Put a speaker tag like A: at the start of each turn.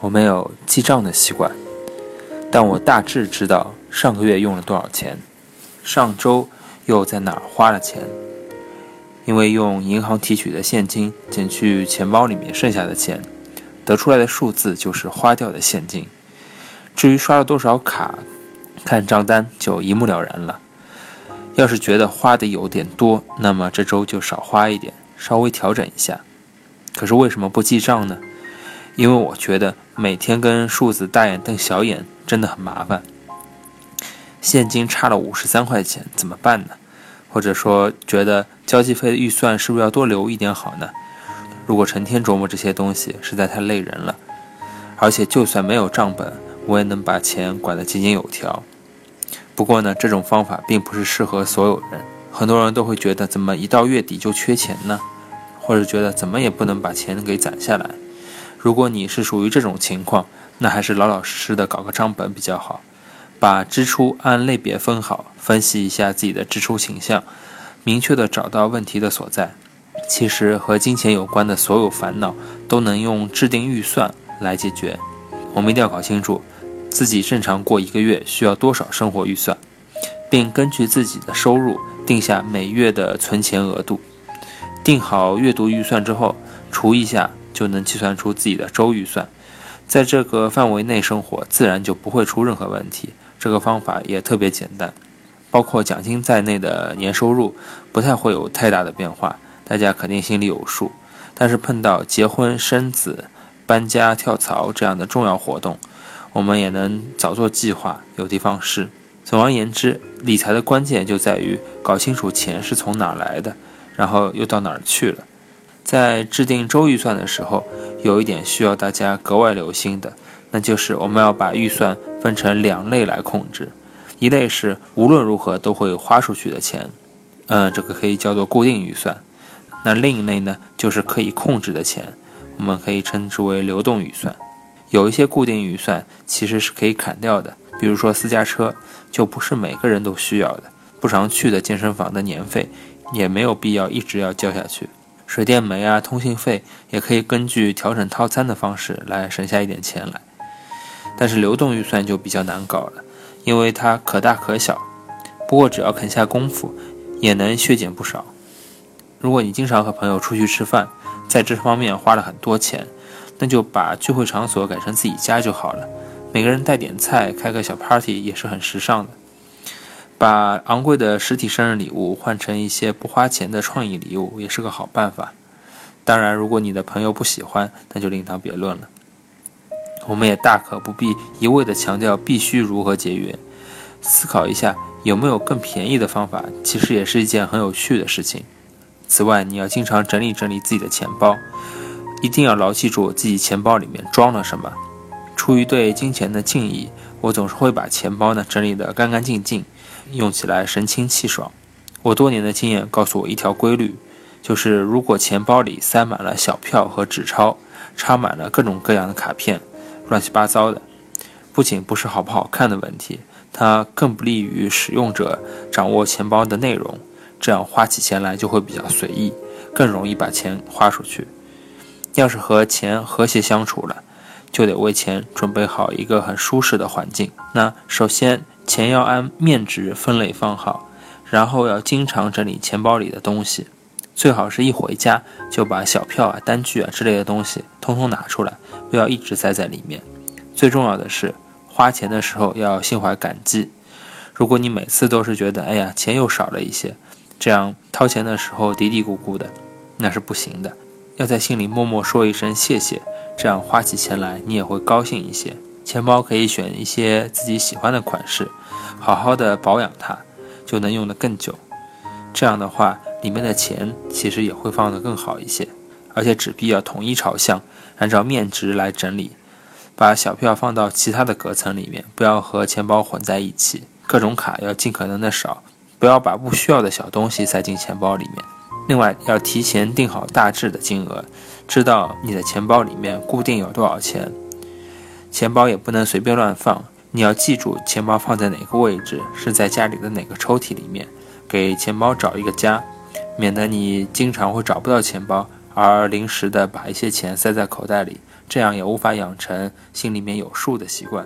A: 我没有记账的习惯，但我大致知道上个月用了多少钱，上周又在哪儿花了钱。因为用银行提取的现金减去钱包里面剩下的钱，得出来的数字就是花掉的现金。至于刷了多少卡，看账单就一目了然了。要是觉得花的有点多，那么这周就少花一点，稍微调整一下。可是为什么不记账呢？因为我觉得每天跟数字大眼瞪小眼真的很麻烦。现金差了五十三块钱，怎么办呢？或者说，觉得交际费的预算是不是要多留一点好呢？如果成天琢磨这些东西，实在太累人了。而且，就算没有账本，我也能把钱管得井井有条。不过呢，这种方法并不是适合所有人。很多人都会觉得，怎么一到月底就缺钱呢？或者觉得怎么也不能把钱给攒下来。如果你是属于这种情况，那还是老老实实的搞个账本比较好。把支出按类别分好，分析一下自己的支出倾向，明确的找到问题的所在。其实和金钱有关的所有烦恼都能用制定预算来解决。我们一定要搞清楚自己正常过一个月需要多少生活预算，并根据自己的收入定下每月的存钱额度。定好月度预算之后，除一下就能计算出自己的周预算。在这个范围内生活，自然就不会出任何问题。这个方法也特别简单，包括奖金在内的年收入不太会有太大的变化，大家肯定心里有数。但是碰到结婚、生子、搬家、跳槽这样的重要活动，我们也能早做计划，有的放矢。总而言之，理财的关键就在于搞清楚钱是从哪来的，然后又到哪儿去了。在制定周预算的时候，有一点需要大家格外留心的。那就是我们要把预算分成两类来控制，一类是无论如何都会花出去的钱，嗯，这个可以叫做固定预算；那另一类呢，就是可以控制的钱，我们可以称之为流动预算。有一些固定预算其实是可以砍掉的，比如说私家车就不是每个人都需要的，不常去的健身房的年费也没有必要一直要交下去。水电煤啊，通信费也可以根据调整套餐的方式来省下一点钱来。但是流动预算就比较难搞了，因为它可大可小，不过只要肯下功夫，也能削减不少。如果你经常和朋友出去吃饭，在这方面花了很多钱，那就把聚会场所改成自己家就好了，每个人带点菜，开个小 party 也是很时尚的。把昂贵的实体生日礼物换成一些不花钱的创意礼物，也是个好办法。当然，如果你的朋友不喜欢，那就另当别论了。我们也大可不必一味地强调必须如何节约，思考一下有没有更便宜的方法，其实也是一件很有趣的事情。此外，你要经常整理整理自己的钱包，一定要牢记住自己钱包里面装了什么。出于对金钱的敬意，我总是会把钱包呢整理得干干净净，用起来神清气爽。我多年的经验告诉我一条规律，就是如果钱包里塞满了小票和纸钞，插满了各种各样的卡片。乱七八糟的，不仅不是好不好看的问题，它更不利于使用者掌握钱包的内容，这样花起钱来就会比较随意，更容易把钱花出去。要是和钱和谐相处了，就得为钱准备好一个很舒适的环境。那首先，钱要按面值分类放好，然后要经常整理钱包里的东西。最好是一回家就把小票啊、单据啊之类的东西通通拿出来，不要一直塞在里面。最重要的是，花钱的时候要心怀感激。如果你每次都是觉得哎呀钱又少了一些，这样掏钱的时候嘀嘀咕咕的，那是不行的。要在心里默默说一声谢谢，这样花起钱来你也会高兴一些。钱包可以选一些自己喜欢的款式，好好的保养它，就能用得更久。这样的话。里面的钱其实也会放得更好一些，而且纸币要统一朝向，按照面值来整理，把小票放到其他的隔层里面，不要和钱包混在一起。各种卡要尽可能的少，不要把不需要的小东西塞进钱包里面。另外，要提前定好大致的金额，知道你的钱包里面固定有多少钱。钱包也不能随便乱放，你要记住钱包放在哪个位置，是在家里的哪个抽屉里面，给钱包找一个家。免得你经常会找不到钱包，而临时的把一些钱塞在口袋里，这样也无法养成心里面有数的习惯。